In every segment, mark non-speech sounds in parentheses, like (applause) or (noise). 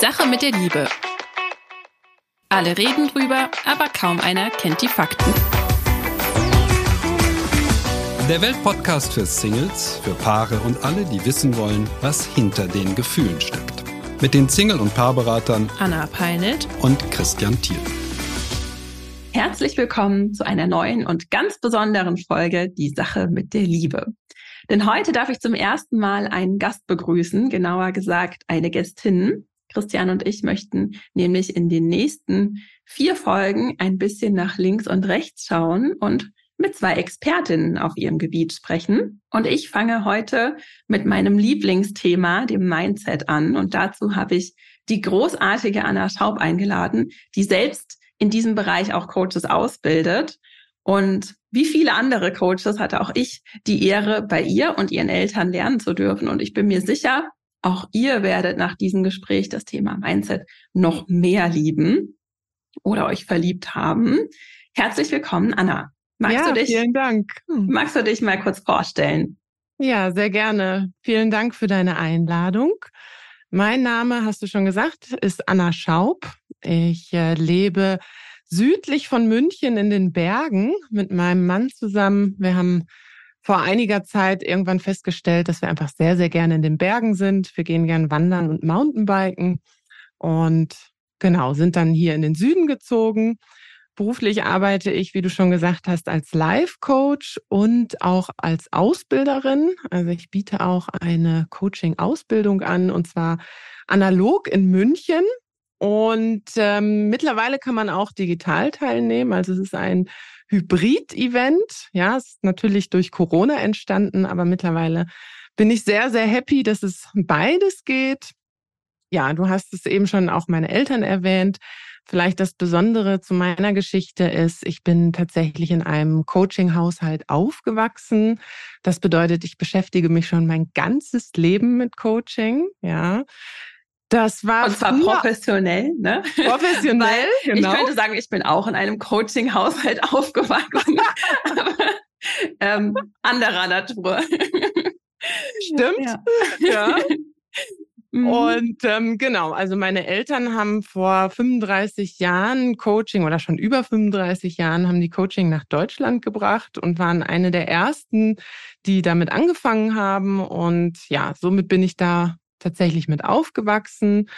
Sache mit der Liebe. Alle reden drüber, aber kaum einer kennt die Fakten. Der Weltpodcast für Singles, für Paare und alle, die wissen wollen, was hinter den Gefühlen steckt. Mit den Single- und Paarberatern Anna Peinelt und Christian Thiel. Herzlich willkommen zu einer neuen und ganz besonderen Folge Die Sache mit der Liebe. Denn heute darf ich zum ersten Mal einen Gast begrüßen, genauer gesagt eine Gästin. Christian und ich möchten nämlich in den nächsten vier Folgen ein bisschen nach links und rechts schauen und mit zwei Expertinnen auf ihrem Gebiet sprechen. Und ich fange heute mit meinem Lieblingsthema, dem Mindset, an. Und dazu habe ich die großartige Anna Schaub eingeladen, die selbst in diesem Bereich auch Coaches ausbildet. Und wie viele andere Coaches hatte auch ich die Ehre, bei ihr und ihren Eltern lernen zu dürfen. Und ich bin mir sicher, auch ihr werdet nach diesem Gespräch das Thema Mindset noch mehr lieben oder euch verliebt haben. Herzlich willkommen, Anna. Magst ja, du dich, vielen Dank. Hm. Magst du dich mal kurz vorstellen? Ja, sehr gerne. Vielen Dank für deine Einladung. Mein Name, hast du schon gesagt, ist Anna Schaub. Ich äh, lebe südlich von München in den Bergen mit meinem Mann zusammen. Wir haben vor einiger Zeit irgendwann festgestellt, dass wir einfach sehr, sehr gerne in den Bergen sind. Wir gehen gern wandern und Mountainbiken und genau, sind dann hier in den Süden gezogen. Beruflich arbeite ich, wie du schon gesagt hast, als Life-Coach und auch als Ausbilderin. Also ich biete auch eine Coaching-Ausbildung an und zwar analog in München. Und ähm, mittlerweile kann man auch digital teilnehmen. Also es ist ein Hybrid-Event. Ja, ist natürlich durch Corona entstanden, aber mittlerweile bin ich sehr, sehr happy, dass es beides geht. Ja, du hast es eben schon auch meine Eltern erwähnt. Vielleicht das Besondere zu meiner Geschichte ist, ich bin tatsächlich in einem Coaching-Haushalt aufgewachsen. Das bedeutet, ich beschäftige mich schon mein ganzes Leben mit Coaching. Ja, das war und zwar professionell, ne? Professionell, (laughs) genau. Ich könnte sagen, ich bin auch in einem Coaching-Haushalt (laughs) aufgewachsen, aber (laughs) ähm, anderer Natur. Stimmt. Ja. ja. Mhm. Und ähm, genau, also meine Eltern haben vor 35 Jahren Coaching oder schon über 35 Jahren haben die Coaching nach Deutschland gebracht und waren eine der ersten, die damit angefangen haben. Und ja, somit bin ich da tatsächlich mit aufgewachsen.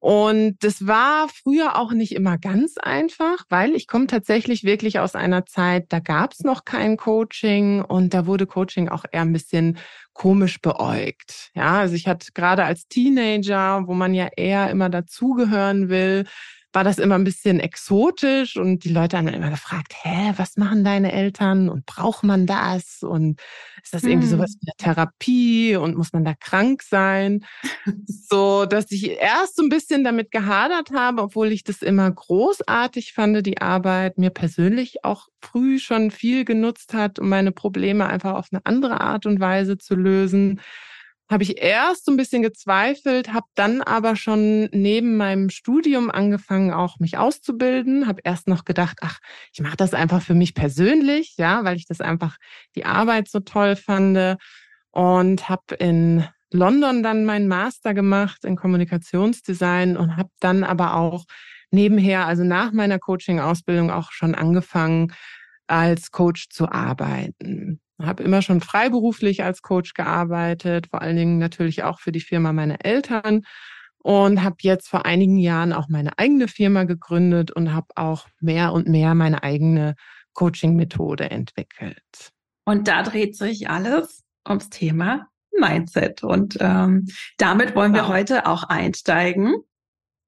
Und das war früher auch nicht immer ganz einfach, weil ich komme tatsächlich wirklich aus einer Zeit, da gab es noch kein Coaching und da wurde Coaching auch eher ein bisschen komisch beäugt. Ja, also ich hatte gerade als Teenager, wo man ja eher immer dazugehören will, war das immer ein bisschen exotisch und die Leute haben dann immer gefragt, hä, was machen deine Eltern und braucht man das und ist das irgendwie sowas hm. wie eine Therapie und muss man da krank sein? (laughs) so, dass ich erst so ein bisschen damit gehadert habe, obwohl ich das immer großartig fand, die Arbeit mir persönlich auch früh schon viel genutzt hat, um meine Probleme einfach auf eine andere Art und Weise zu lösen habe ich erst so ein bisschen gezweifelt, habe dann aber schon neben meinem Studium angefangen, auch mich auszubilden. Habe erst noch gedacht, ach, ich mache das einfach für mich persönlich, ja, weil ich das einfach die Arbeit so toll fand und habe in London dann meinen Master gemacht in Kommunikationsdesign und habe dann aber auch nebenher, also nach meiner Coaching-Ausbildung auch schon angefangen, als Coach zu arbeiten habe immer schon freiberuflich als Coach gearbeitet, vor allen Dingen natürlich auch für die Firma meiner Eltern und habe jetzt vor einigen Jahren auch meine eigene Firma gegründet und habe auch mehr und mehr meine eigene Coaching-Methode entwickelt. Und da dreht sich alles ums Thema Mindset. Und ähm, damit wollen wir wow. heute auch einsteigen.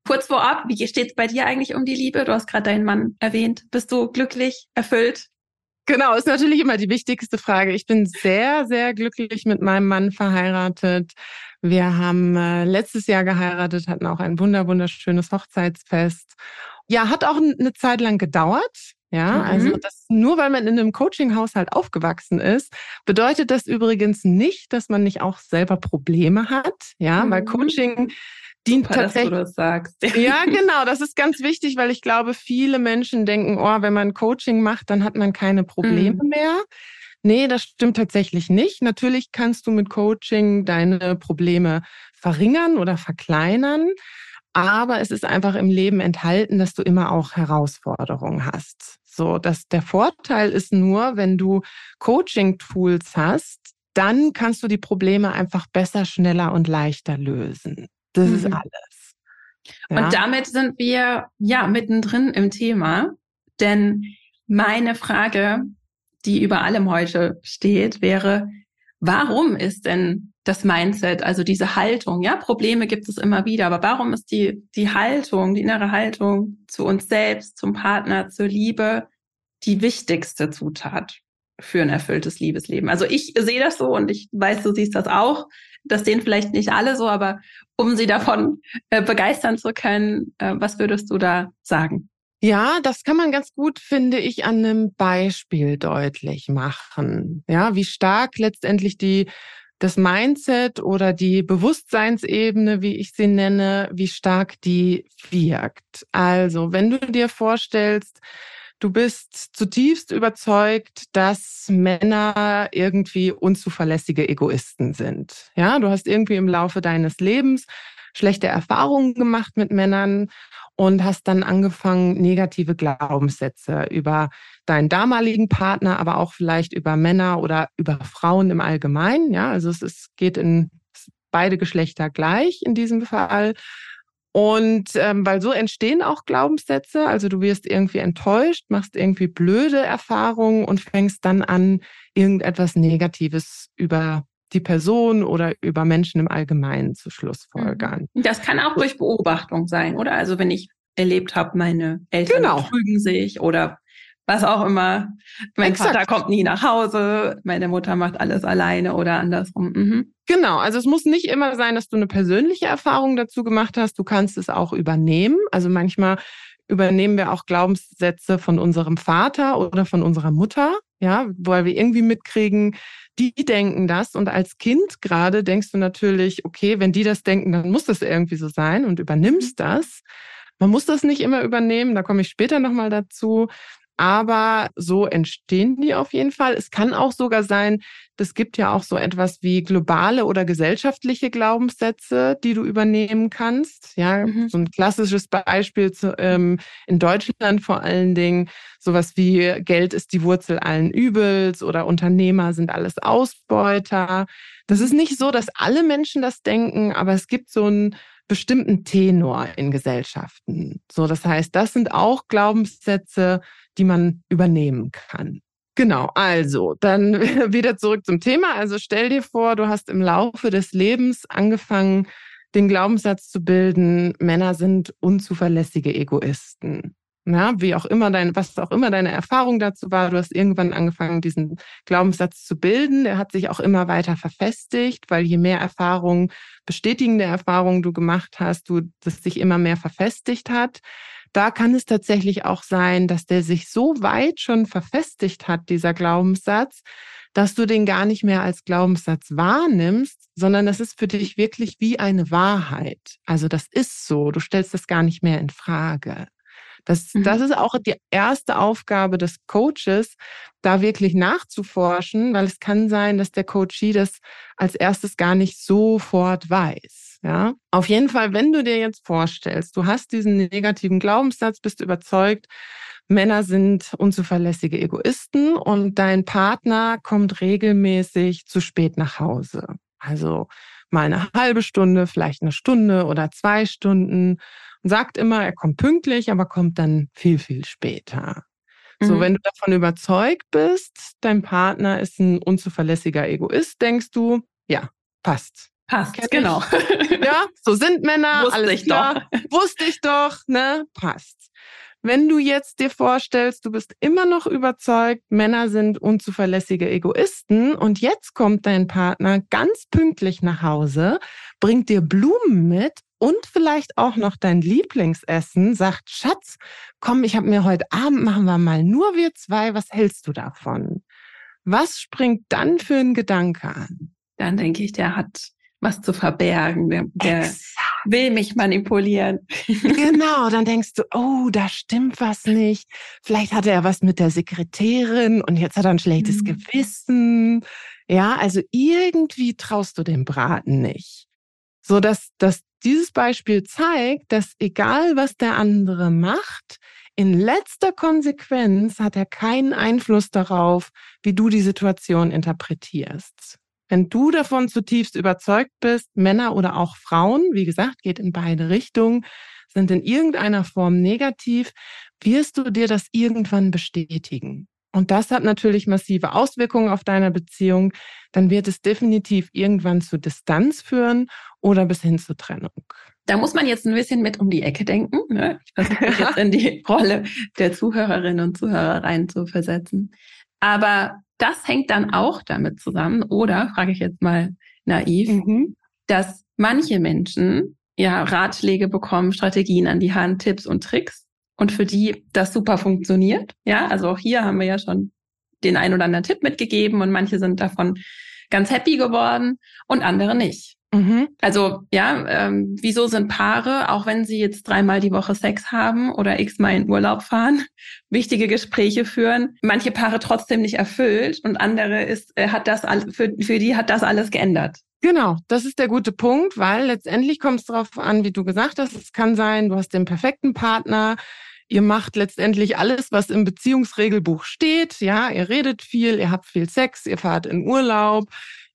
Kurz vorab, wie steht es bei dir eigentlich um die Liebe? Du hast gerade deinen Mann erwähnt. Bist du glücklich, erfüllt? Genau, ist natürlich immer die wichtigste Frage. Ich bin sehr, sehr glücklich mit meinem Mann verheiratet. Wir haben äh, letztes Jahr geheiratet, hatten auch ein wunder, wunderschönes Hochzeitsfest. Ja, hat auch eine Zeit lang gedauert. Ja, mhm. also das, nur weil man in einem Coaching-Haushalt aufgewachsen ist, bedeutet das übrigens nicht, dass man nicht auch selber Probleme hat. Ja, mhm. weil Coaching dient Super, tatsächlich. Dass du das sagst. (laughs) Ja, genau. Das ist ganz wichtig, weil ich glaube, viele Menschen denken, oh, wenn man Coaching macht, dann hat man keine Probleme mhm. mehr. Nee, das stimmt tatsächlich nicht. Natürlich kannst du mit Coaching deine Probleme verringern oder verkleinern. Aber es ist einfach im Leben enthalten, dass du immer auch Herausforderungen hast. So, dass der Vorteil ist nur, wenn du Coaching-Tools hast, dann kannst du die Probleme einfach besser, schneller und leichter lösen. Das mhm. ist alles. Ja? Und damit sind wir ja mittendrin im Thema, denn meine Frage, die über allem heute steht, wäre, warum ist denn das Mindset, also diese Haltung, ja, Probleme gibt es immer wieder, aber warum ist die, die Haltung, die innere Haltung zu uns selbst, zum Partner, zur Liebe die wichtigste Zutat für ein erfülltes Liebesleben? Also ich sehe das so und ich weiß, du siehst das auch. Das sehen vielleicht nicht alle so, aber um sie davon äh, begeistern zu können, äh, was würdest du da sagen? Ja, das kann man ganz gut, finde ich, an einem Beispiel deutlich machen. Ja, wie stark letztendlich die, das Mindset oder die Bewusstseinsebene, wie ich sie nenne, wie stark die wirkt. Also, wenn du dir vorstellst, du bist zutiefst überzeugt, dass Männer irgendwie unzuverlässige Egoisten sind. Ja, du hast irgendwie im Laufe deines Lebens schlechte Erfahrungen gemacht mit Männern und hast dann angefangen, negative Glaubenssätze über deinen damaligen Partner, aber auch vielleicht über Männer oder über Frauen im Allgemeinen. Ja, also es ist, geht in beide Geschlechter gleich in diesem Fall. Und ähm, weil so entstehen auch Glaubenssätze, also du wirst irgendwie enttäuscht, machst irgendwie blöde Erfahrungen und fängst dann an, irgendetwas Negatives über die Person oder über Menschen im Allgemeinen zu Schlussfolgern. Mhm. Das kann auch durch Beobachtung sein, oder? Also wenn ich erlebt habe, meine Eltern genau. betrügen sich oder was auch immer. Mein Exakt. Vater kommt nie nach Hause, meine Mutter macht alles alleine oder andersrum. Mhm. Genau, also es muss nicht immer sein, dass du eine persönliche Erfahrung dazu gemacht hast. Du kannst es auch übernehmen. Also manchmal übernehmen wir auch Glaubenssätze von unserem Vater oder von unserer Mutter, ja, weil wir irgendwie mitkriegen, die denken das und als Kind gerade denkst du natürlich, okay, wenn die das denken, dann muss das irgendwie so sein und übernimmst mhm. das. Man muss das nicht immer übernehmen, da komme ich später nochmal dazu. Aber so entstehen die auf jeden Fall. Es kann auch sogar sein, das gibt ja auch so etwas wie globale oder gesellschaftliche Glaubenssätze, die du übernehmen kannst. Ja, mhm. so ein klassisches Beispiel zu, ähm, in Deutschland vor allen Dingen sowas wie Geld ist die Wurzel allen Übels oder Unternehmer sind alles Ausbeuter. Das ist nicht so, dass alle Menschen das denken, aber es gibt so einen bestimmten Tenor in Gesellschaften. So, das heißt, das sind auch Glaubenssätze, die man übernehmen kann. Genau, also dann (laughs) wieder zurück zum Thema. Also stell dir vor, du hast im Laufe des Lebens angefangen, den Glaubenssatz zu bilden, Männer sind unzuverlässige Egoisten. Ja, wie auch immer dein, was auch immer deine Erfahrung dazu war, du hast irgendwann angefangen, diesen Glaubenssatz zu bilden. Der hat sich auch immer weiter verfestigt, weil je mehr Erfahrungen, bestätigende Erfahrungen du gemacht hast, du, das sich immer mehr verfestigt hat. Da kann es tatsächlich auch sein, dass der sich so weit schon verfestigt hat, dieser Glaubenssatz, dass du den gar nicht mehr als Glaubenssatz wahrnimmst, sondern das ist für dich wirklich wie eine Wahrheit. Also das ist so, du stellst das gar nicht mehr in Frage. Das, mhm. das ist auch die erste Aufgabe des Coaches, da wirklich nachzuforschen, weil es kann sein, dass der Coachie das als erstes gar nicht sofort weiß. Ja, auf jeden Fall, wenn du dir jetzt vorstellst, du hast diesen negativen Glaubenssatz, bist überzeugt, Männer sind unzuverlässige Egoisten und dein Partner kommt regelmäßig zu spät nach Hause. Also mal eine halbe Stunde, vielleicht eine Stunde oder zwei Stunden und sagt immer, er kommt pünktlich, aber kommt dann viel, viel später. Mhm. So, wenn du davon überzeugt bist, dein Partner ist ein unzuverlässiger Egoist, denkst du, ja, passt. Passt, Kenn genau. Ja, so sind Männer, Wusste alles ich klar. Doch. Wusste ich doch, ne? Passt. Wenn du jetzt dir vorstellst, du bist immer noch überzeugt, Männer sind unzuverlässige Egoisten und jetzt kommt dein Partner ganz pünktlich nach Hause, bringt dir Blumen mit und vielleicht auch noch dein Lieblingsessen, sagt, Schatz, komm, ich habe mir heute Abend, machen wir mal nur wir zwei, was hältst du davon? Was springt dann für ein Gedanke an? Dann denke ich, der hat was zu verbergen. Der, der will mich manipulieren. (laughs) Genau, dann denkst du, oh, da stimmt was nicht. Vielleicht hat er was mit der Sekretärin und jetzt hat er ein schlechtes mhm. Gewissen. Ja, also irgendwie traust du dem Braten nicht. so dass, dass dieses Beispiel zeigt, dass egal was der andere macht, in letzter Konsequenz hat er keinen Einfluss darauf, wie du die Situation interpretierst. Wenn du davon zutiefst überzeugt bist, Männer oder auch Frauen, wie gesagt, geht in beide Richtungen, sind in irgendeiner Form negativ, wirst du dir das irgendwann bestätigen. Und das hat natürlich massive Auswirkungen auf deine Beziehung. Dann wird es definitiv irgendwann zu Distanz führen oder bis hin zur Trennung. Da muss man jetzt ein bisschen mit um die Ecke denken. Ne? Ich versuche mich jetzt (laughs) in die Rolle der Zuhörerinnen und Zuhörer rein zu versetzen. Aber das hängt dann auch damit zusammen, oder frage ich jetzt mal naiv, mhm. dass manche Menschen ja Ratschläge bekommen, Strategien an die Hand, Tipps und Tricks und für die das super funktioniert. Ja, also auch hier haben wir ja schon den ein oder anderen Tipp mitgegeben und manche sind davon ganz happy geworden und andere nicht. Mhm. Also ja, ähm, wieso sind Paare, auch wenn sie jetzt dreimal die Woche Sex haben oder x-mal in Urlaub fahren, (laughs) wichtige Gespräche führen, manche Paare trotzdem nicht erfüllt und andere ist, äh, hat das für, für die hat das alles geändert. Genau, das ist der gute Punkt, weil letztendlich kommt es darauf an, wie du gesagt hast, es kann sein, du hast den perfekten Partner, Ihr macht letztendlich alles, was im Beziehungsregelbuch steht. Ja, ihr redet viel, ihr habt viel Sex, ihr fahrt in Urlaub.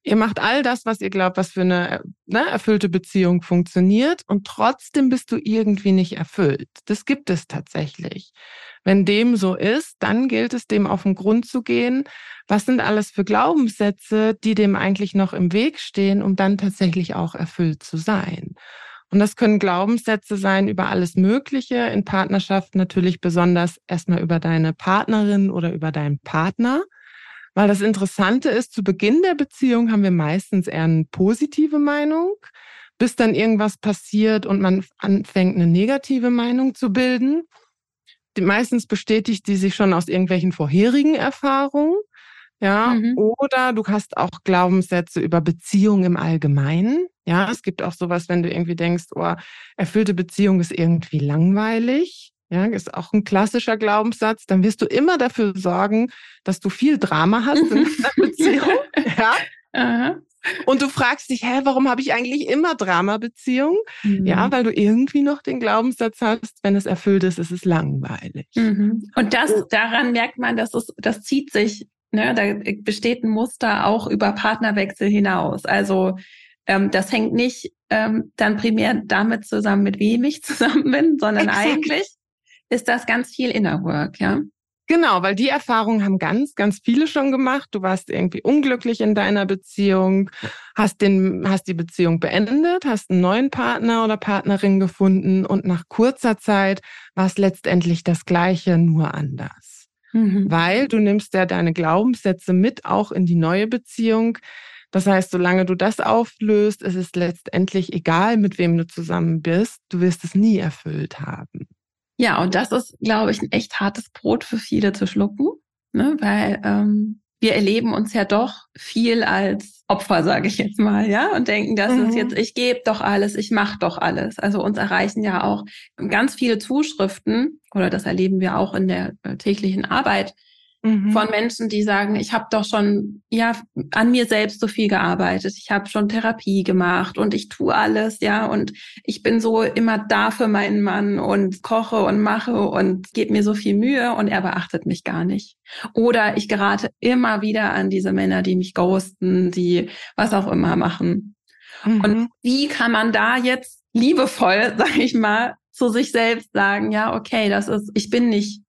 Ihr macht all das, was ihr glaubt, was für eine ne, erfüllte Beziehung funktioniert. Und trotzdem bist du irgendwie nicht erfüllt. Das gibt es tatsächlich. Wenn dem so ist, dann gilt es, dem auf den Grund zu gehen. Was sind alles für Glaubenssätze, die dem eigentlich noch im Weg stehen, um dann tatsächlich auch erfüllt zu sein? Und das können Glaubenssätze sein über alles Mögliche, in Partnerschaft natürlich besonders erstmal über deine Partnerin oder über deinen Partner. Weil das Interessante ist, zu Beginn der Beziehung haben wir meistens eher eine positive Meinung, bis dann irgendwas passiert und man anfängt, eine negative Meinung zu bilden. Die, meistens bestätigt die sich schon aus irgendwelchen vorherigen Erfahrungen. Ja, mhm. oder du hast auch Glaubenssätze über Beziehungen im Allgemeinen. Ja, es gibt auch sowas, wenn du irgendwie denkst, oh, erfüllte Beziehung ist irgendwie langweilig. Ja, ist auch ein klassischer Glaubenssatz. Dann wirst du immer dafür sorgen, dass du viel Drama hast in deiner Beziehung. (laughs) Ja. Aha. Und du fragst dich, hä, warum habe ich eigentlich immer Drama-Beziehungen? Mhm. Ja, weil du irgendwie noch den Glaubenssatz hast, wenn es erfüllt ist, ist es langweilig. Mhm. Und das, daran merkt man, dass es, das zieht sich, ne, da besteht ein Muster auch über Partnerwechsel hinaus. Also ähm, das hängt nicht ähm, dann primär damit zusammen, mit wem ich (laughs) zusammen bin, sondern Exakt. eigentlich ist das ganz viel Inner Work, ja. Genau, weil die Erfahrungen haben ganz, ganz viele schon gemacht. Du warst irgendwie unglücklich in deiner Beziehung, hast den, hast die Beziehung beendet, hast einen neuen Partner oder Partnerin gefunden und nach kurzer Zeit war es letztendlich das Gleiche, nur anders. Mhm. Weil du nimmst ja deine Glaubenssätze mit auch in die neue Beziehung. Das heißt, solange du das auflöst, ist es letztendlich egal, mit wem du zusammen bist, du wirst es nie erfüllt haben. Ja, und das ist, glaube ich, ein echt hartes Brot für viele zu schlucken, ne? weil ähm, wir erleben uns ja doch viel als Opfer, sage ich jetzt mal, ja, und denken, das mhm. ist jetzt, ich gebe doch alles, ich mache doch alles. Also uns erreichen ja auch ganz viele Zuschriften, oder das erleben wir auch in der äh, täglichen Arbeit, mhm. von Menschen, die sagen, ich habe doch schon ja an mir selbst so viel gearbeitet, ich habe schon Therapie gemacht und ich tue alles, ja, und ich bin so immer da für meinen Mann und koche und mache und gebe mir so viel Mühe und er beachtet mich gar nicht. Oder ich gerate immer wieder an diese Männer, die mich ghosten, die was auch immer machen. Mhm. Und wie kann man da jetzt liebevoll, (laughs) sag ich mal, zu sich selbst sagen, ja, okay, das ist, ich bin nicht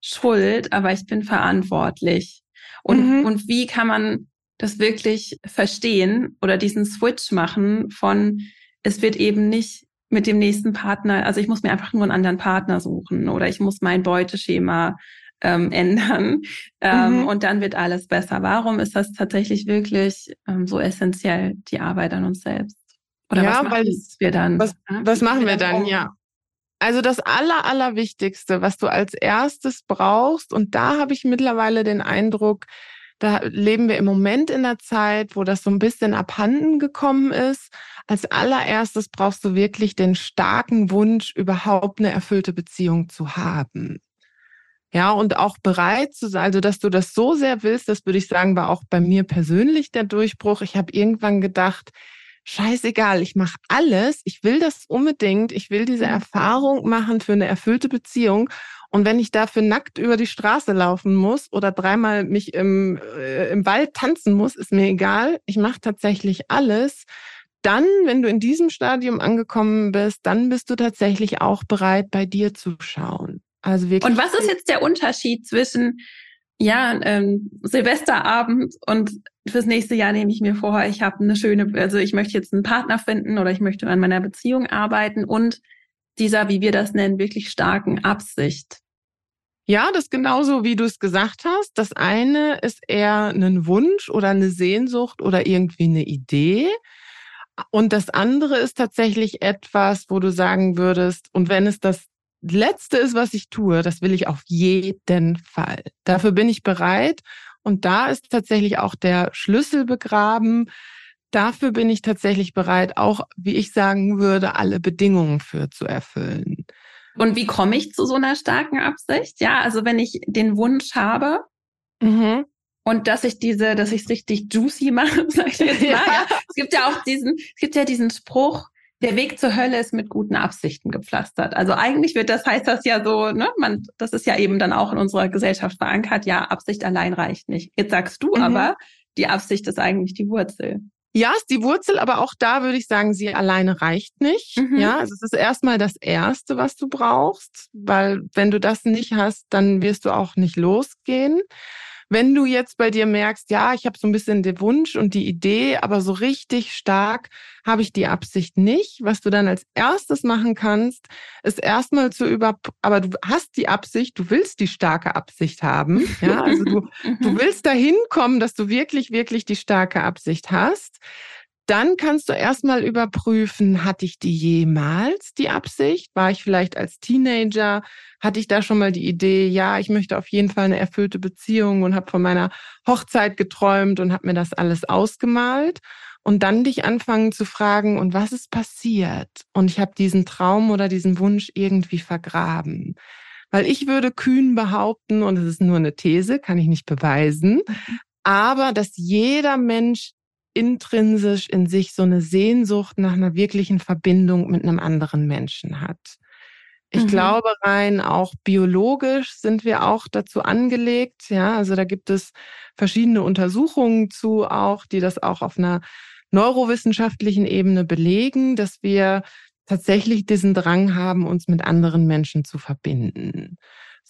schuld, aber ich bin verantwortlich. Und, mhm. und wie kann man das wirklich verstehen oder diesen Switch machen von, es wird eben nicht mit dem nächsten Partner, also ich muss mir einfach nur einen anderen Partner suchen oder ich muss mein Beuteschema ähm, (laughs) ändern ähm, mhm. und dann wird alles besser. Warum ist das tatsächlich wirklich ähm, so essentiell, die Arbeit an uns selbst? Oder ja, was machen weil, wir dann? Was, was machen wir dann? Ja. Also das Aller, Allerwichtigste, was du als erstes brauchst, und da habe ich mittlerweile den Eindruck, da leben wir im Moment in der Zeit, wo das so ein bisschen abhanden gekommen ist. Als allererstes brauchst du wirklich den starken Wunsch, überhaupt eine erfüllte Beziehung zu haben. Ja, und auch bereit zu sein, also dass du das so sehr willst, das würde ich sagen, war auch bei mir persönlich der Durchbruch. Ich habe irgendwann gedacht, scheißegal, ich mache alles, ich will das unbedingt, ich will diese mhm. Erfahrung machen für eine erfüllte Beziehung. Und wenn ich dafür nackt über die Straße laufen muss oder dreimal mich im, äh, im Wald tanzen muss, ist mir egal. Ich mache tatsächlich alles. Dann, wenn du in diesem Stadium angekommen bist, dann bist du tatsächlich auch bereit, bei dir zu schauen. Also wirklich. Und was ist jetzt der Unterschied zwischen ja, ähm, Silvesterabend und fürs nächste Jahr nehme ich mir vor, ich habe eine schöne, also ich möchte jetzt einen Partner finden oder ich möchte an meiner Beziehung arbeiten und dieser, wie wir das nennen, wirklich starken Absicht. Ja, das genauso, wie du es gesagt hast. Das eine ist eher ein Wunsch oder eine Sehnsucht oder irgendwie eine Idee. Und das andere ist tatsächlich etwas, wo du sagen würdest, und wenn es das Letzte ist, was ich tue, das will ich auf jeden Fall. Dafür bin ich bereit. Und da ist tatsächlich auch der Schlüssel begraben. Dafür bin ich tatsächlich bereit, auch, wie ich sagen würde, alle Bedingungen für zu erfüllen. Und wie komme ich zu so einer starken Absicht? Ja, also wenn ich den Wunsch habe, mhm. und dass ich diese, dass ich es richtig juicy (laughs) mache, sag ich jetzt mal. Ja. ja. Es gibt ja auch diesen, es gibt ja diesen Spruch, der Weg zur Hölle ist mit guten Absichten gepflastert. Also eigentlich wird das, heißt das ja so, ne, man, das ist ja eben dann auch in unserer Gesellschaft verankert, ja, Absicht allein reicht nicht. Jetzt sagst du mhm. aber, die Absicht ist eigentlich die Wurzel. Ja, ist die Wurzel, aber auch da würde ich sagen, sie alleine reicht nicht. Mhm. Ja, also es ist erstmal das Erste, was du brauchst, weil wenn du das nicht hast, dann wirst du auch nicht losgehen. Wenn du jetzt bei dir merkst, ja, ich habe so ein bisschen den Wunsch und die Idee, aber so richtig stark habe ich die Absicht nicht. Was du dann als erstes machen kannst, ist erstmal zu über, aber du hast die Absicht, du willst die starke Absicht haben. (laughs) Ja, also du, du mhm. willst dahin kommen, dass du wirklich, wirklich die starke Absicht hast. Dann kannst du erstmal überprüfen, hatte ich die jemals die Absicht? War ich vielleicht als Teenager? Hatte ich da schon mal die Idee, ja, ich möchte auf jeden Fall eine erfüllte Beziehung und habe von meiner Hochzeit geträumt und habe mir das alles ausgemalt? Und dann dich anfangen zu fragen, und was ist passiert? Und ich habe diesen Traum oder diesen Wunsch irgendwie vergraben. Weil ich würde kühn behaupten, und es ist nur eine These, kann ich nicht beweisen, aber dass jeder Mensch intrinsisch in sich so eine Sehnsucht nach einer wirklichen Verbindung mit einem anderen Menschen hat. Ich mhm. glaube rein auch biologisch sind wir auch dazu angelegt. Ja, also da gibt es verschiedene Untersuchungen zu auch, die das auch auf einer neurowissenschaftlichen Ebene belegen, dass wir tatsächlich diesen Drang haben, uns mit anderen Menschen zu verbinden.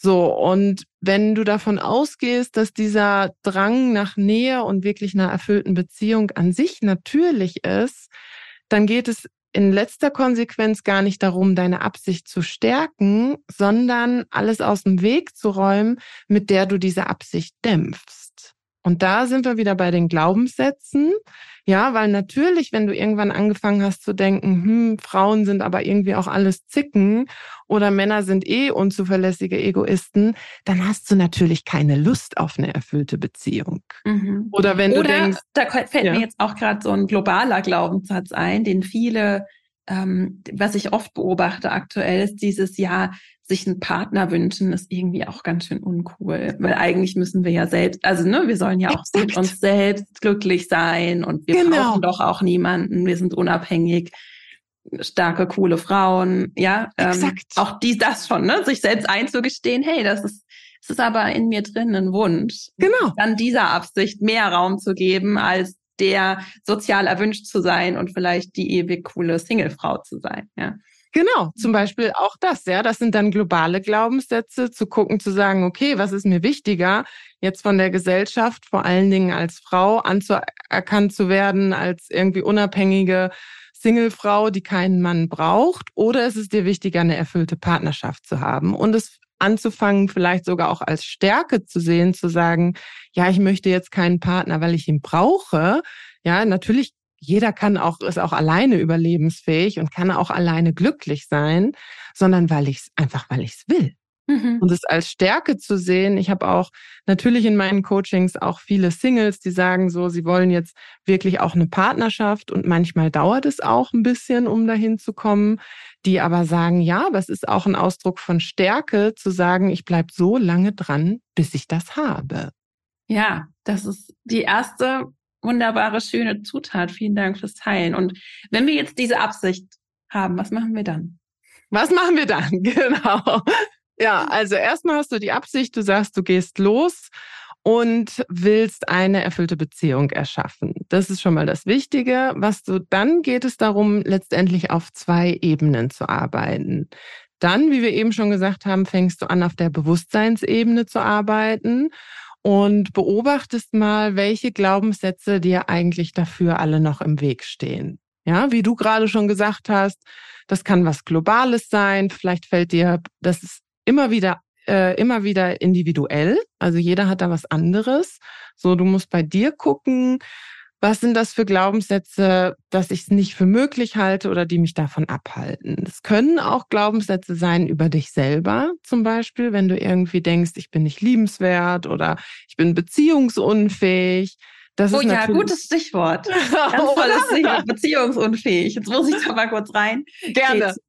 So, und wenn du davon ausgehst, dass dieser Drang nach Nähe und wirklich einer erfüllten Beziehung an sich natürlich ist, dann geht es in letzter Konsequenz gar nicht darum, deine Absicht zu stärken, sondern alles aus dem Weg zu räumen, mit der du diese Absicht dämpfst. Und da sind wir wieder bei den Glaubenssätzen. Ja, weil natürlich, wenn du irgendwann angefangen hast zu denken, hm, Frauen sind aber irgendwie auch alles Zicken oder Männer sind eh unzuverlässige Egoisten, dann hast du natürlich keine Lust auf eine erfüllte Beziehung. Mhm. Oder wenn oder, du denkst. Da fällt ja. mir jetzt auch gerade so ein globaler Glaubenssatz ein, den viele ähm, was ich oft beobachte aktuell, ist dieses Jahr, sich einen Partner wünschen, ist irgendwie auch ganz schön uncool. Weil eigentlich müssen wir ja selbst, also ne, wir sollen ja auch (laughs) Exakt. mit uns selbst glücklich sein und wir genau. brauchen doch auch niemanden, wir sind unabhängig starke, coole Frauen, ja. Ähm, auch die, das schon, ne? Sich selbst einzugestehen, hey, das ist, es ist aber in mir drin ein Wunsch. Genau. Dann dieser Absicht mehr Raum zu geben, als der sozial erwünscht zu sein und vielleicht die ewig coole Singlefrau zu sein. Ja. Genau, zum Beispiel auch das, ja. Das sind dann globale Glaubenssätze, zu gucken, zu sagen, okay, was ist mir wichtiger, jetzt von der Gesellschaft, vor allen Dingen als Frau anzuerkannt zu werden, als irgendwie unabhängige Singlefrau, die keinen Mann braucht, oder ist es dir wichtiger, eine erfüllte Partnerschaft zu haben und es anzufangen, vielleicht sogar auch als Stärke zu sehen, zu sagen, ja, ich möchte jetzt keinen Partner, weil ich ihn brauche. Ja, natürlich, jeder kann auch, ist auch alleine überlebensfähig und kann auch alleine glücklich sein, sondern weil ich es einfach, weil ich es will. Mhm. Und es als Stärke zu sehen. Ich habe auch natürlich in meinen Coachings auch viele Singles, die sagen so, sie wollen jetzt wirklich auch eine Partnerschaft und manchmal dauert es auch ein bisschen, um dahin zu kommen, die aber sagen, ja, aber es ist auch ein Ausdruck von Stärke zu sagen, ich bleib so lange dran, bis ich das habe. Ja, das ist die erste wunderbare, schöne Zutat. Vielen Dank fürs Teilen. Und wenn wir jetzt diese Absicht haben, was machen wir dann? Was machen wir dann? (laughs) Genau. Ja, also erstmal hast du die Absicht, du sagst, du gehst los und willst eine erfüllte Beziehung erschaffen. Das ist schon mal das Wichtige. Was du dann geht es darum, letztendlich auf zwei Ebenen zu arbeiten. Dann, wie wir eben schon gesagt haben, fängst du an, auf der Bewusstseinsebene zu arbeiten und beobachtest mal, welche Glaubenssätze dir eigentlich dafür alle noch im Weg stehen. Ja, wie du gerade schon gesagt hast, das kann was Globales sein. Vielleicht fällt dir, das ist immer wieder äh, immer wieder individuell. Also jeder hat da was anderes. So, du musst bei dir gucken, was sind das für Glaubenssätze, dass ich es nicht für möglich halte oder die mich davon abhalten. Es können auch Glaubenssätze sein über dich selber, zum Beispiel, wenn du irgendwie denkst, ich bin nicht liebenswert oder ich bin beziehungsunfähig. Das oh ja, gutes Stichwort. (laughs) Ganz tolles Stichwort, beziehungsunfähig. Jetzt muss ich da mal kurz rein. Gerne. Jetzt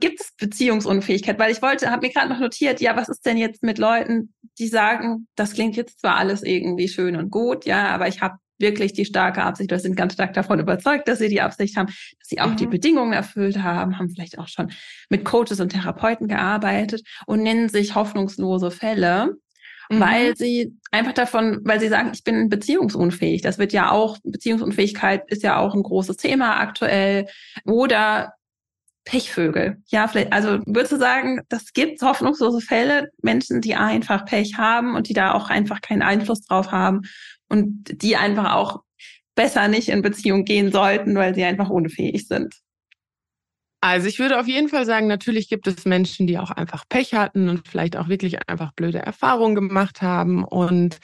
gibt es Beziehungsunfähigkeit? Weil ich wollte, habe mir gerade noch notiert, ja, was ist denn jetzt mit Leuten, die sagen, das klingt jetzt zwar alles irgendwie schön und gut, ja, aber ich habe wirklich die starke Absicht oder sind ganz stark davon überzeugt, dass sie die Absicht haben, dass sie auch mhm. die Bedingungen erfüllt haben, haben vielleicht auch schon mit Coaches und Therapeuten gearbeitet und nennen sich hoffnungslose Fälle. Mhm. Weil sie einfach davon, weil sie sagen, ich bin beziehungsunfähig. Das wird ja auch, Beziehungsunfähigkeit ist ja auch ein großes Thema aktuell. Oder Pechvögel. Ja, vielleicht, also würdest du sagen, das gibt hoffnungslose Fälle, Menschen, die einfach Pech haben und die da auch einfach keinen Einfluss drauf haben und die einfach auch besser nicht in Beziehung gehen sollten, weil sie einfach unfähig sind. Also ich würde auf jeden Fall sagen, natürlich gibt es Menschen, die auch einfach Pech hatten und vielleicht auch wirklich einfach blöde Erfahrungen gemacht haben. Und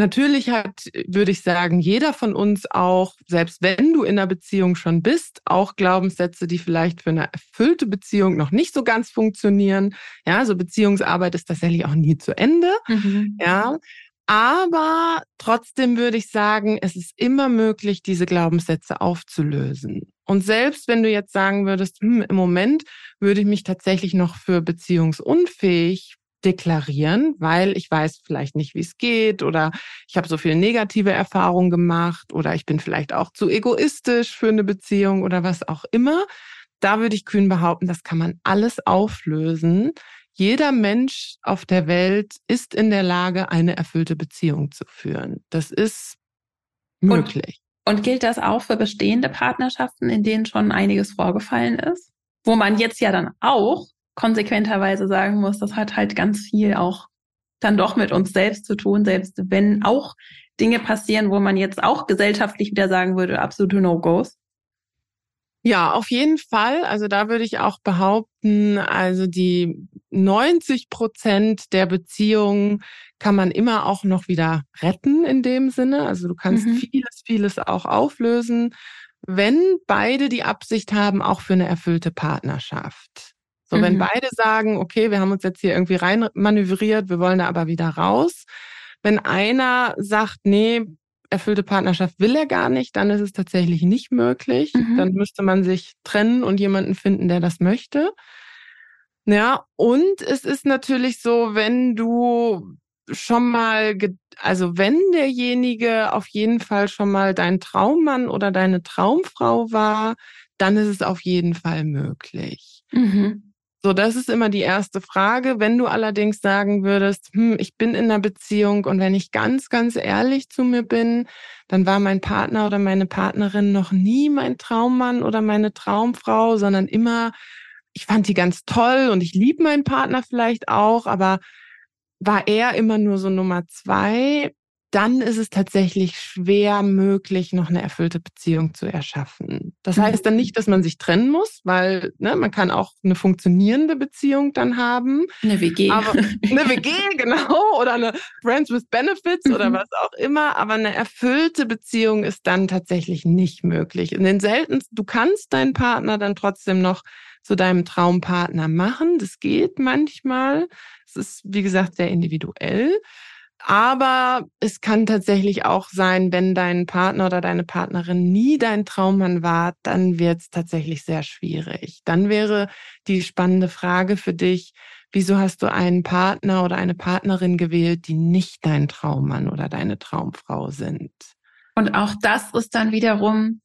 Natürlich hat, würde ich sagen, jeder von uns auch, selbst wenn du in einer Beziehung schon bist, auch Glaubenssätze, die vielleicht für eine erfüllte Beziehung noch nicht so ganz funktionieren. Ja, so Beziehungsarbeit ist tatsächlich auch nie zu Ende. Mhm. Ja. Aber trotzdem würde ich sagen, es ist immer möglich, diese Glaubenssätze aufzulösen. Und selbst wenn du jetzt sagen würdest, hm, im Moment würde ich mich tatsächlich noch für beziehungsunfähig deklarieren, weil ich weiß vielleicht nicht, wie es geht oder ich habe so viele negative Erfahrungen gemacht oder ich bin vielleicht auch zu egoistisch für eine Beziehung oder was auch immer. Da würde ich kühn behaupten, das kann man alles auflösen. Jeder Mensch auf der Welt ist in der Lage, eine erfüllte Beziehung zu führen. Das ist möglich. Und, und gilt das auch für bestehende Partnerschaften, in denen schon einiges vorgefallen ist? Wo man jetzt ja dann auch konsequenterweise sagen muss, das hat halt ganz viel auch dann doch mit uns selbst zu tun, selbst wenn auch Dinge passieren, wo man jetzt auch gesellschaftlich wieder sagen würde, absolute No-Gos. Ja, auf jeden Fall. Also da würde ich auch behaupten, also die 90 Prozent der Beziehungen kann man immer auch noch wieder retten in dem Sinne. Also du kannst mhm. vieles, vieles auch auflösen, wenn beide die Absicht haben, auch für eine erfüllte Partnerschaft. So, mhm. wenn beide sagen, okay, wir haben uns jetzt hier irgendwie rein manövriert, wir wollen da aber wieder raus. Wenn einer sagt, nee, erfüllte Partnerschaft will er gar nicht, dann ist es tatsächlich nicht möglich. Mhm. Dann müsste man sich trennen und jemanden finden, der das möchte. Ja, und es ist natürlich so, wenn du schon mal, also wenn derjenige auf jeden Fall schon mal dein Traummann oder deine Traumfrau war, dann ist es auf jeden Fall möglich. Mhm. So, das ist immer die erste Frage. Wenn du allerdings sagen würdest, hm, ich bin in einer Beziehung und wenn ich ganz, ganz ehrlich zu mir bin, dann war mein Partner oder meine Partnerin noch nie mein Traummann oder meine Traumfrau, sondern immer, ich fand die ganz toll und ich liebe meinen Partner vielleicht auch, aber war er immer nur so Nummer zwei, dann ist es tatsächlich schwer möglich, noch eine erfüllte Beziehung zu erschaffen. Das mhm. heißt dann nicht, dass man sich trennen muss, weil ne, man kann auch eine funktionierende Beziehung dann haben. Eine WG. Aber, (laughs) eine WG, genau, oder eine Friends with Benefits mhm. oder was auch immer. Aber eine erfüllte Beziehung ist dann tatsächlich nicht möglich. In den seltensten, du kannst deinen Partner dann trotzdem noch zu deinem Traumpartner machen. Das geht manchmal. Es ist, wie gesagt, sehr individuell. Aber es kann tatsächlich auch sein, wenn dein Partner oder deine Partnerin nie dein Traummann war, dann wird es tatsächlich sehr schwierig. Dann wäre die spannende Frage für dich, wieso hast du einen Partner oder eine Partnerin gewählt, die nicht dein Traummann oder deine Traumfrau sind? Und auch das ist dann wiederum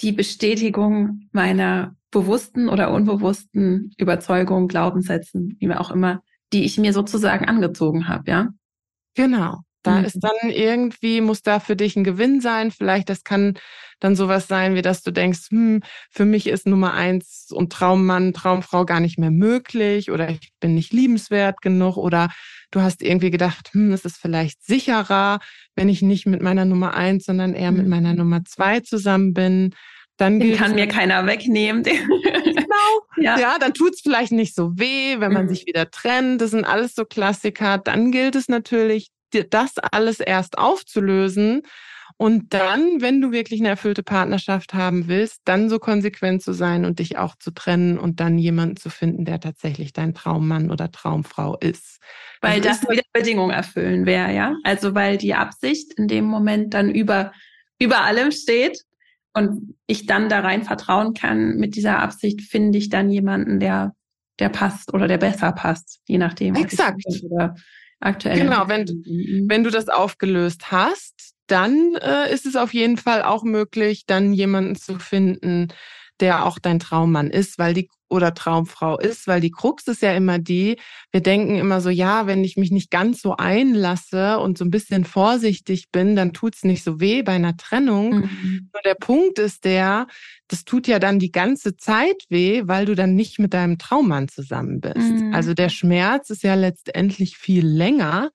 die Bestätigung meiner bewussten oder unbewussten Überzeugungen, Glaubenssätzen, wie man auch immer, die ich mir sozusagen angezogen habe, ja? Genau. Da mhm. ist dann irgendwie, muss da für dich ein Gewinn sein. Vielleicht, das kann dann sowas sein, wie dass du denkst, hm, für mich ist Nummer eins und Traummann, Traumfrau gar nicht mehr möglich oder ich bin nicht liebenswert genug oder du hast irgendwie gedacht, hm, es ist vielleicht sicherer, wenn ich nicht mit meiner Nummer eins, sondern eher mhm. mit meiner Nummer zwei zusammen bin. Dann Den kann mir keiner wegnehmen. (laughs) genau. Ja. ja, dann tut's vielleicht nicht so weh, wenn man mhm. sich wieder trennt. Das sind alles so Klassiker. Dann gilt es natürlich, das alles erst aufzulösen und dann, wenn du wirklich eine erfüllte Partnerschaft haben willst, dann so konsequent zu sein und dich auch zu trennen und dann jemanden zu finden, der tatsächlich dein Traummann oder Traumfrau ist. Weil das, das wieder Bedingungen erfüllen wäre, ja? Also weil die Absicht in dem Moment dann über, über allem steht und ich dann da rein vertrauen kann, mit dieser Absicht finde ich dann jemanden, der, der passt oder der besser passt, je nachdem. Exakt. Aktuell. Genau, wenn, mhm. wenn du das aufgelöst hast, dann äh, ist es auf jeden Fall auch möglich, dann jemanden zu finden, der auch dein Traummann ist, weil die oder Traumfrau ist, weil die Krux ist ja immer die, wir denken immer so, ja, wenn ich mich nicht ganz so einlasse und so ein bisschen vorsichtig bin, dann tut's nicht so weh bei einer Trennung. Mhm. Nur der Punkt ist der, das tut ja dann die ganze Zeit weh, weil du dann nicht mit deinem Traummann zusammen bist. Mhm. Also der Schmerz ist ja letztendlich viel länger,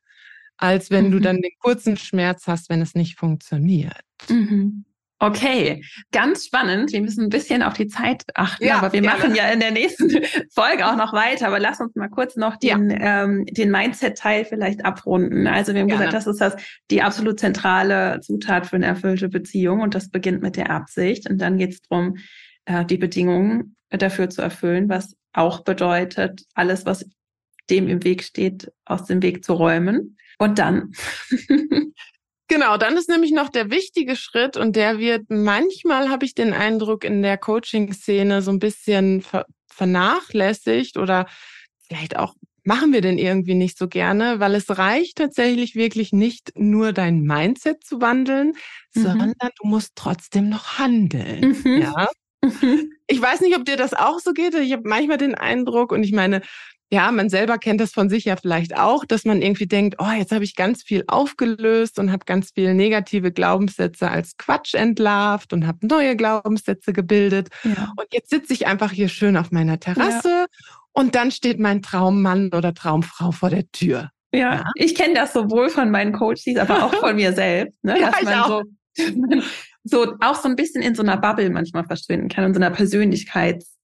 als wenn mhm. du dann den kurzen Schmerz hast, wenn es nicht funktioniert. Mhm. Okay, ganz spannend. Wir müssen ein bisschen auf die Zeit achten, ja, aber wir gerne. machen ja in der nächsten (laughs) Folge auch noch weiter. Aber lass uns mal kurz noch den, ja. ähm, den Mindset-Teil vielleicht abrunden. Also wir haben gerne. gesagt, das ist das die absolut zentrale Zutat für eine erfüllte Beziehung und das beginnt mit der Absicht. Und dann geht es darum, äh, die Bedingungen dafür zu erfüllen, was auch bedeutet, alles, was dem im Weg steht, aus dem Weg zu räumen. Und dann (laughs) Genau, dann ist nämlich noch der wichtige Schritt und der wird manchmal, habe ich den Eindruck, in der Coaching-Szene so ein bisschen ver vernachlässigt oder vielleicht auch machen wir den irgendwie nicht so gerne, weil es reicht tatsächlich wirklich nicht nur dein Mindset zu wandeln, mhm. sondern du musst trotzdem noch handeln. Mhm. Ja. Mhm. Ich weiß nicht, ob dir das auch so geht. Ich habe manchmal den Eindruck, und ich meine, ja, man selber kennt das von sich ja vielleicht auch, dass man irgendwie denkt, oh, jetzt habe ich ganz viel aufgelöst und habe ganz viel negative Glaubenssätze als Quatsch entlarvt und habe neue Glaubenssätze gebildet. Ja. Und jetzt sitze ich einfach hier schön auf meiner Terrasse ja. und dann steht mein Traummann oder Traumfrau vor der Tür. Ja, ja. ich kenne das sowohl von meinen Coaches, aber auch von mir selbst, ne? (laughs) dass man so, (laughs) so auch so ein bisschen in so einer Bubble manchmal verschwinden kann, in so einer Persönlichkeits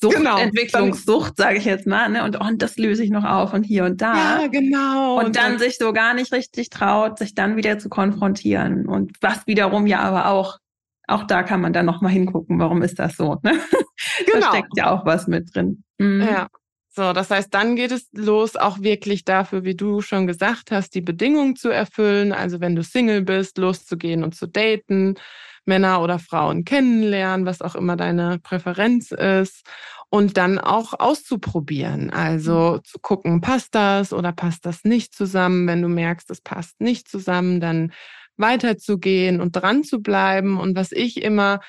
Sucht, genau. Entwicklungssucht, sage ich jetzt mal, ne? Und, oh, und das löse ich noch auf und hier und da. Ja, genau. Und, und dann, dann sich so gar nicht richtig traut, sich dann wieder zu konfrontieren. Und was wiederum ja aber auch, auch da kann man dann noch mal hingucken, warum ist das so? Ne? (laughs) Genau. Da steckt ja auch was mit drin. Mhm. Ja. So, das heißt, dann geht es los, auch wirklich dafür, wie du schon gesagt hast, die Bedingungen zu erfüllen. Also wenn du Single bist, loszugehen und zu daten Männer oder Frauen kennenlernen, was auch immer deine Präferenz ist. Und dann auch auszuprobieren. Also mhm. zu gucken, passt das oder passt das nicht zusammen. Wenn du merkst, es passt nicht zusammen, dann weiterzugehen und dran zu bleiben. Und was ich immer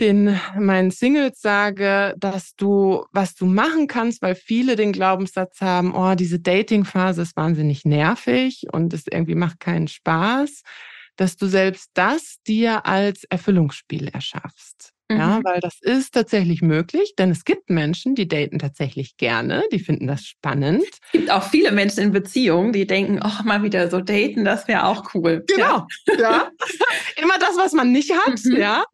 den meinen Singles sage, dass du, was du machen kannst, weil viele den Glaubenssatz haben, oh, diese Dating-Phase ist wahnsinnig nervig und es irgendwie macht keinen Spaß dass du selbst das dir als Erfüllungsspiel erschaffst. Mhm. Ja, weil das ist tatsächlich möglich, denn es gibt Menschen, die daten tatsächlich gerne, die finden das spannend. Es gibt auch viele Menschen in Beziehungen, die denken, oh, mal wieder so daten, das wäre auch cool. Genau, ja. ja. (laughs) Immer das, was man nicht hat, mhm. ja.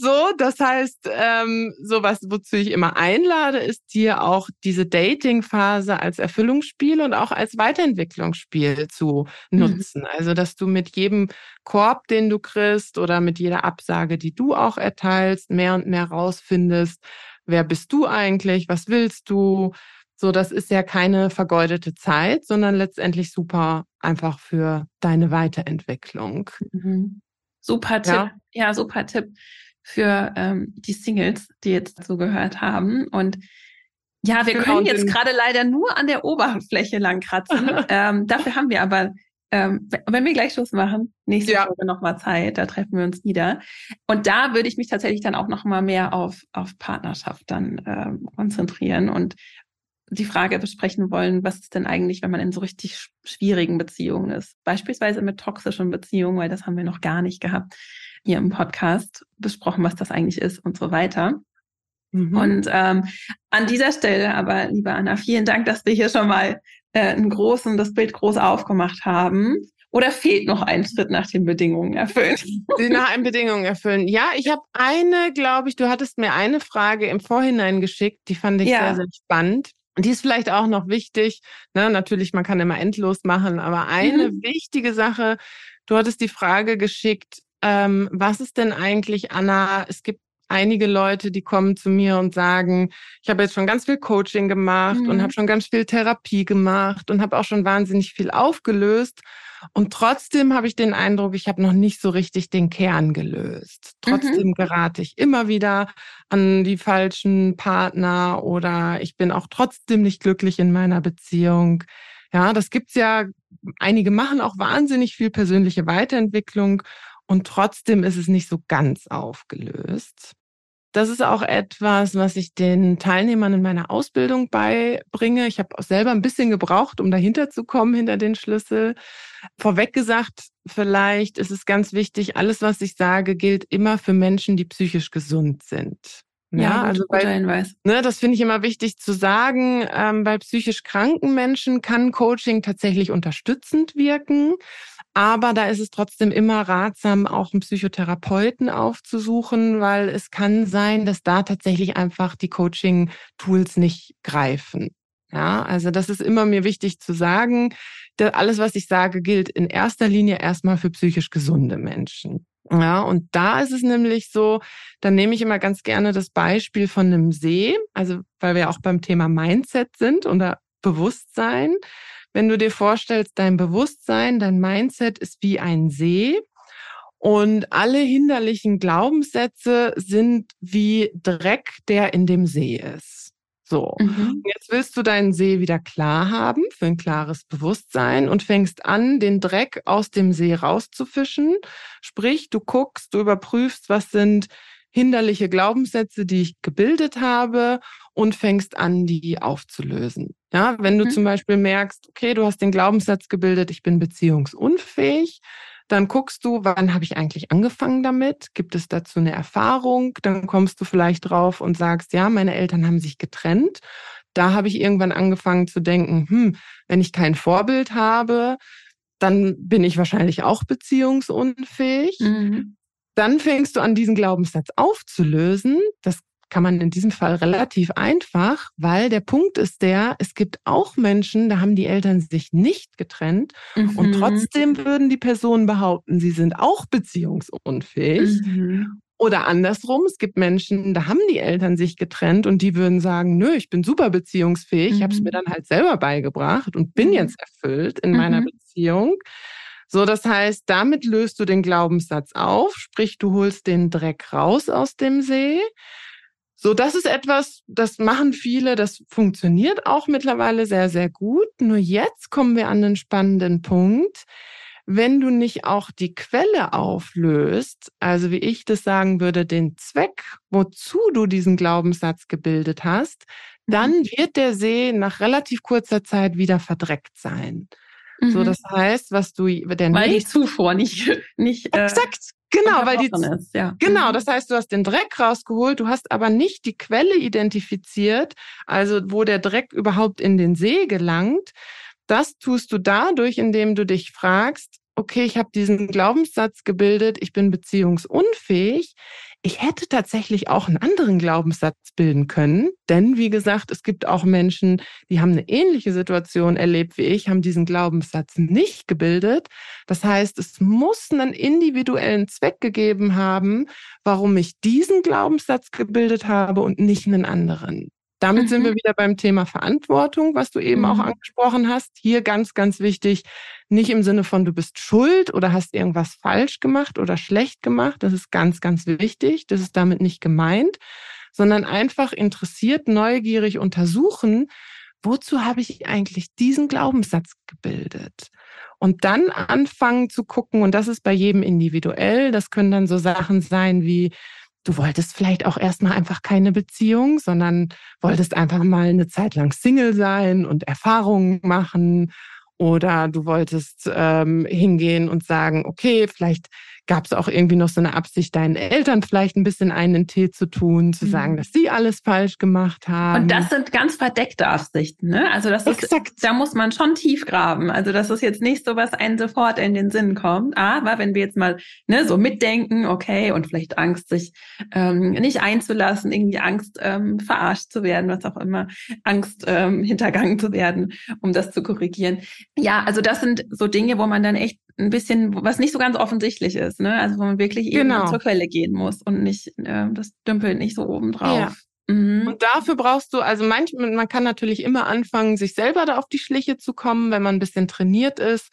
So, das heißt, ähm, so was, wozu ich immer einlade, ist dir auch diese Dating-Phase als Erfüllungsspiel und auch als Weiterentwicklungsspiel zu mhm. nutzen. Mhm. Also, dass du mit jedem Korb, den du kriegst oder mit jeder Absage, die du auch erteilst, mehr und mehr rausfindest, wer bist du eigentlich, was willst du? So, das ist ja keine vergeudete Zeit, sondern letztendlich super einfach für deine Weiterentwicklung. Mhm. Super Tipp. Ja? ja, super Tipp für ähm, die Singles, die jetzt zugehört haben. Und ja, wir können jetzt gerade leider nur an der Oberfläche lang kratzen. (laughs) ähm, dafür haben wir aber ähm, wenn wir gleich Schluss machen, nächste ja. Folge nochmal Zeit, da treffen wir uns wieder. Und da würde ich mich tatsächlich dann auch nochmal mehr auf, auf Partnerschaft dann ähm, konzentrieren und die Frage besprechen wollen, was ist denn eigentlich, wenn man in so richtig schwierigen Beziehungen ist? Beispielsweise mit toxischen Beziehungen, weil das haben wir noch gar nicht gehabt hier im Podcast besprochen, was das eigentlich ist und so weiter. Mhm. Und ähm, an dieser Stelle aber, liebe Anna, vielen Dank, dass wir hier schon mal äh, einen großen, das Bild groß aufgemacht haben. Oder fehlt noch ein Schritt nach den Bedingungen erfüllen? Nach den Bedingungen erfüllen. Ja, ich habe eine, glaube ich, du hattest mir eine Frage im Vorhinein geschickt, die fand ich ja. sehr, sehr spannend. Die ist vielleicht auch noch wichtig. Ne? Natürlich, man kann immer endlos machen, aber eine mhm. wichtige Sache, du hattest die Frage geschickt, ähm, was ist denn eigentlich, Anna, es gibt einige Leute, die kommen zu mir und sagen, ich habe jetzt schon ganz viel Coaching gemacht mhm. und habe schon ganz viel Therapie gemacht und habe auch schon wahnsinnig viel aufgelöst. Und trotzdem habe ich den Eindruck, ich habe noch nicht so richtig den Kern gelöst. Trotzdem mhm. gerate ich immer wieder an die falschen Partner oder ich bin auch trotzdem nicht glücklich in meiner Beziehung. Ja, das gibt's ja. Einige machen auch wahnsinnig viel persönliche Weiterentwicklung und trotzdem ist es nicht so ganz aufgelöst. Das ist auch etwas, was ich den Teilnehmern in meiner Ausbildung beibringe. Ich habe auch selber ein bisschen gebraucht, um dahinter zu kommen, hinter den Schlüssel. Vorweg gesagt, vielleicht ist es ganz wichtig, alles, was ich sage, gilt immer für Menschen, die psychisch gesund sind. Ja, ja also bei, Hinweis. Ne, das finde ich immer wichtig zu sagen. Ähm, bei psychisch kranken Menschen kann Coaching tatsächlich unterstützend wirken. Aber da ist es trotzdem immer ratsam, auch einen Psychotherapeuten aufzusuchen, weil es kann sein, dass da tatsächlich einfach die Coaching-Tools nicht greifen. Ja, also das ist immer mir wichtig zu sagen. Alles, was ich sage, gilt in erster Linie erstmal für psychisch gesunde Menschen. Ja, und da ist es nämlich so, dann nehme ich immer ganz gerne das Beispiel von einem See, also weil wir auch beim Thema Mindset sind oder Bewusstsein. Wenn du dir vorstellst, dein Bewusstsein, dein Mindset ist wie ein See und alle hinderlichen Glaubenssätze sind wie Dreck, der in dem See ist. So, mhm. jetzt willst du deinen See wieder klar haben für ein klares Bewusstsein und fängst an, den Dreck aus dem See rauszufischen. Sprich, du guckst, du überprüfst, was sind hinderliche Glaubenssätze, die ich gebildet habe und fängst an, die aufzulösen. Ja, wenn du mhm. zum Beispiel merkst, okay, du hast den Glaubenssatz gebildet, ich bin beziehungsunfähig, dann guckst du, wann habe ich eigentlich angefangen damit? Gibt es dazu eine Erfahrung? Dann kommst du vielleicht drauf und sagst, ja, meine Eltern haben sich getrennt. Da habe ich irgendwann angefangen zu denken, hm, wenn ich kein Vorbild habe, dann bin ich wahrscheinlich auch beziehungsunfähig. Mhm. Dann fängst du an, diesen Glaubenssatz aufzulösen. Das kann man in diesem Fall relativ einfach, weil der Punkt ist der, es gibt auch Menschen, da haben die Eltern sich nicht getrennt mhm. und trotzdem würden die Personen behaupten, sie sind auch beziehungsunfähig. Mhm. Oder andersrum, es gibt Menschen, da haben die Eltern sich getrennt und die würden sagen, nö, ich bin super beziehungsfähig, mhm. ich habe es mir dann halt selber beigebracht und bin mhm. jetzt erfüllt in meiner mhm. Beziehung. So, das heißt, damit löst du den Glaubenssatz auf, sprich, du holst den Dreck raus aus dem See. So, das ist etwas, das machen viele, das funktioniert auch mittlerweile sehr, sehr gut. Nur jetzt kommen wir an den spannenden Punkt. Wenn du nicht auch die Quelle auflöst, also wie ich das sagen würde, den Zweck, wozu du diesen Glaubenssatz gebildet hast, dann mhm. wird der See nach relativ kurzer Zeit wieder verdreckt sein. Mhm. So, das heißt, was du, der weil die Zufuhr nicht, nicht äh, exakt, genau, weil die, ist, ja. genau, mhm. das heißt, du hast den Dreck rausgeholt, du hast aber nicht die Quelle identifiziert, also wo der Dreck überhaupt in den See gelangt. Das tust du dadurch, indem du dich fragst, okay, ich habe diesen Glaubenssatz gebildet, ich bin beziehungsunfähig. Ich hätte tatsächlich auch einen anderen Glaubenssatz bilden können, denn wie gesagt, es gibt auch Menschen, die haben eine ähnliche Situation erlebt wie ich, haben diesen Glaubenssatz nicht gebildet. Das heißt, es muss einen individuellen Zweck gegeben haben, warum ich diesen Glaubenssatz gebildet habe und nicht einen anderen. Damit mhm. sind wir mhm. wieder beim Thema Verantwortung, was du eben mhm. auch angesprochen hast. Hier ganz, ganz wichtig, nicht im Sinne von, du bist schuld oder hast irgendwas falsch gemacht oder schlecht gemacht. Das ist ganz, ganz wichtig. Das ist damit nicht gemeint, sondern einfach interessiert, neugierig untersuchen, wozu habe ich eigentlich diesen Glaubenssatz gebildet? Und dann anfangen zu gucken, und das ist bei jedem individuell, das können dann so Sachen sein wie, du wolltest vielleicht auch erstmal einfach keine Beziehung, sondern wolltest einfach mal eine Zeit lang Single sein und Erfahrungen machen. Oder du wolltest ähm, hingehen und sagen, okay, vielleicht gab es auch irgendwie noch so eine Absicht, deinen Eltern vielleicht ein bisschen einen Tee zu tun, zu sagen, mhm. dass sie alles falsch gemacht haben. Und das sind ganz verdeckte Absichten, ne? Also das ist, Exakt. da muss man schon tief graben. Also das ist jetzt nicht so, was einem sofort in den Sinn kommt. Aber wenn wir jetzt mal ne, so mitdenken, okay, und vielleicht Angst, sich ähm, nicht einzulassen, irgendwie Angst, ähm, verarscht zu werden, was auch immer, Angst, ähm, hintergangen zu werden, um das zu korrigieren. Ja, also das sind so Dinge, wo man dann echt ein bisschen, was nicht so ganz offensichtlich ist, ne? Also wo man wirklich eben genau. zur Quelle gehen muss und nicht, äh, das dümpelt nicht so oben drauf. Ja. Mhm. Und dafür brauchst du, also manchmal, man kann natürlich immer anfangen, sich selber da auf die Schliche zu kommen, wenn man ein bisschen trainiert ist.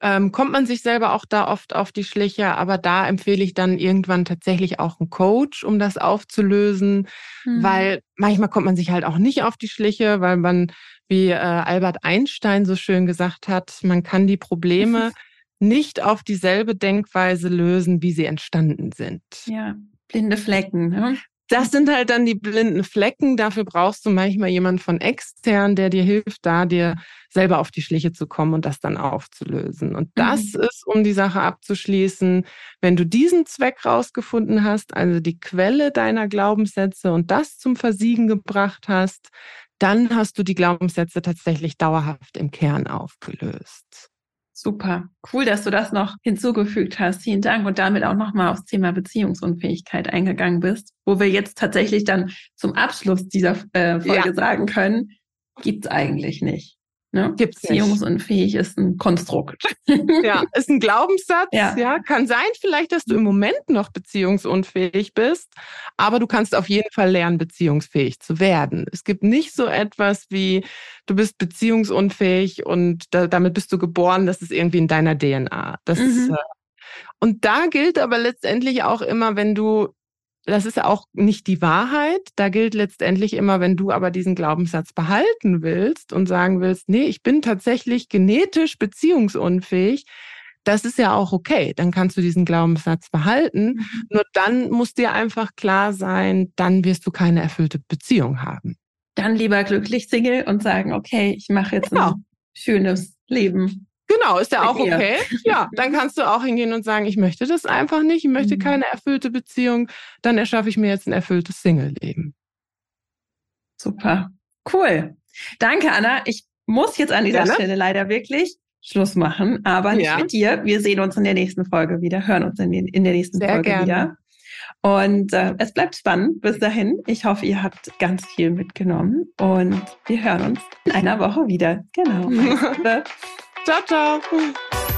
Ähm, kommt man sich selber auch da oft auf die Schliche, aber da empfehle ich dann irgendwann tatsächlich auch einen Coach, um das aufzulösen, mhm. weil manchmal kommt man sich halt auch nicht auf die Schliche, weil man, wie äh, Albert Einstein so schön gesagt hat, man kann die (laughs) Probleme nicht auf dieselbe Denkweise lösen, wie sie entstanden sind. Ja, blinde Flecken. Ne? Das sind halt dann die blinden Flecken. Dafür brauchst du manchmal jemanden von extern, der dir hilft, da dir selber auf die Schliche zu kommen und das dann aufzulösen. Und das mhm. ist, um die Sache abzuschließen, wenn du diesen Zweck rausgefunden hast, also die Quelle deiner Glaubenssätze und das zum Versiegen gebracht hast, dann hast du die Glaubenssätze tatsächlich dauerhaft im Kern aufgelöst. Super. Cool, dass du das noch hinzugefügt hast. Vielen Dank und damit auch nochmal aufs Thema Beziehungsunfähigkeit eingegangen bist, wo wir jetzt tatsächlich dann zum Abschluss dieser äh, Folge ja. sagen können, gibt's eigentlich nicht. Ne? Beziehungsunfähig ist ein Konstrukt. Ja, (laughs) ist ein Glaubenssatz. Ja. ja, kann sein vielleicht, dass du im Moment noch beziehungsunfähig bist, aber du kannst auf jeden Fall lernen, beziehungsfähig zu werden. Es gibt nicht so etwas wie, du bist beziehungsunfähig und da, damit bist du geboren, das ist irgendwie in deiner DNA. Das mhm. ist, äh, und da gilt aber letztendlich auch immer, wenn du das ist auch nicht die Wahrheit. Da gilt letztendlich immer, wenn du aber diesen Glaubenssatz behalten willst und sagen willst, nee, ich bin tatsächlich genetisch beziehungsunfähig, das ist ja auch okay. Dann kannst du diesen Glaubenssatz behalten. Mhm. Nur dann muss dir einfach klar sein, dann wirst du keine erfüllte Beziehung haben. Dann lieber glücklich Single und sagen, okay, ich mache jetzt genau. ein schönes Leben. Genau, ist ja auch okay. Ja, dann kannst du auch hingehen und sagen, ich möchte das einfach nicht, ich möchte mhm. keine erfüllte Beziehung, dann erschaffe ich mir jetzt ein erfülltes Single-Leben. Super. Cool. Danke, Anna. Ich muss jetzt an dieser Gerne. Stelle leider wirklich Schluss machen, aber nicht ja. mit dir. Wir sehen uns in der nächsten Folge wieder, hören uns in, den, in der nächsten Sehr Folge gerne. wieder. Und äh, es bleibt spannend bis dahin. Ich hoffe, ihr habt ganz viel mitgenommen und wir hören uns in einer Woche wieder. Genau. (laughs) Ciao, ciao.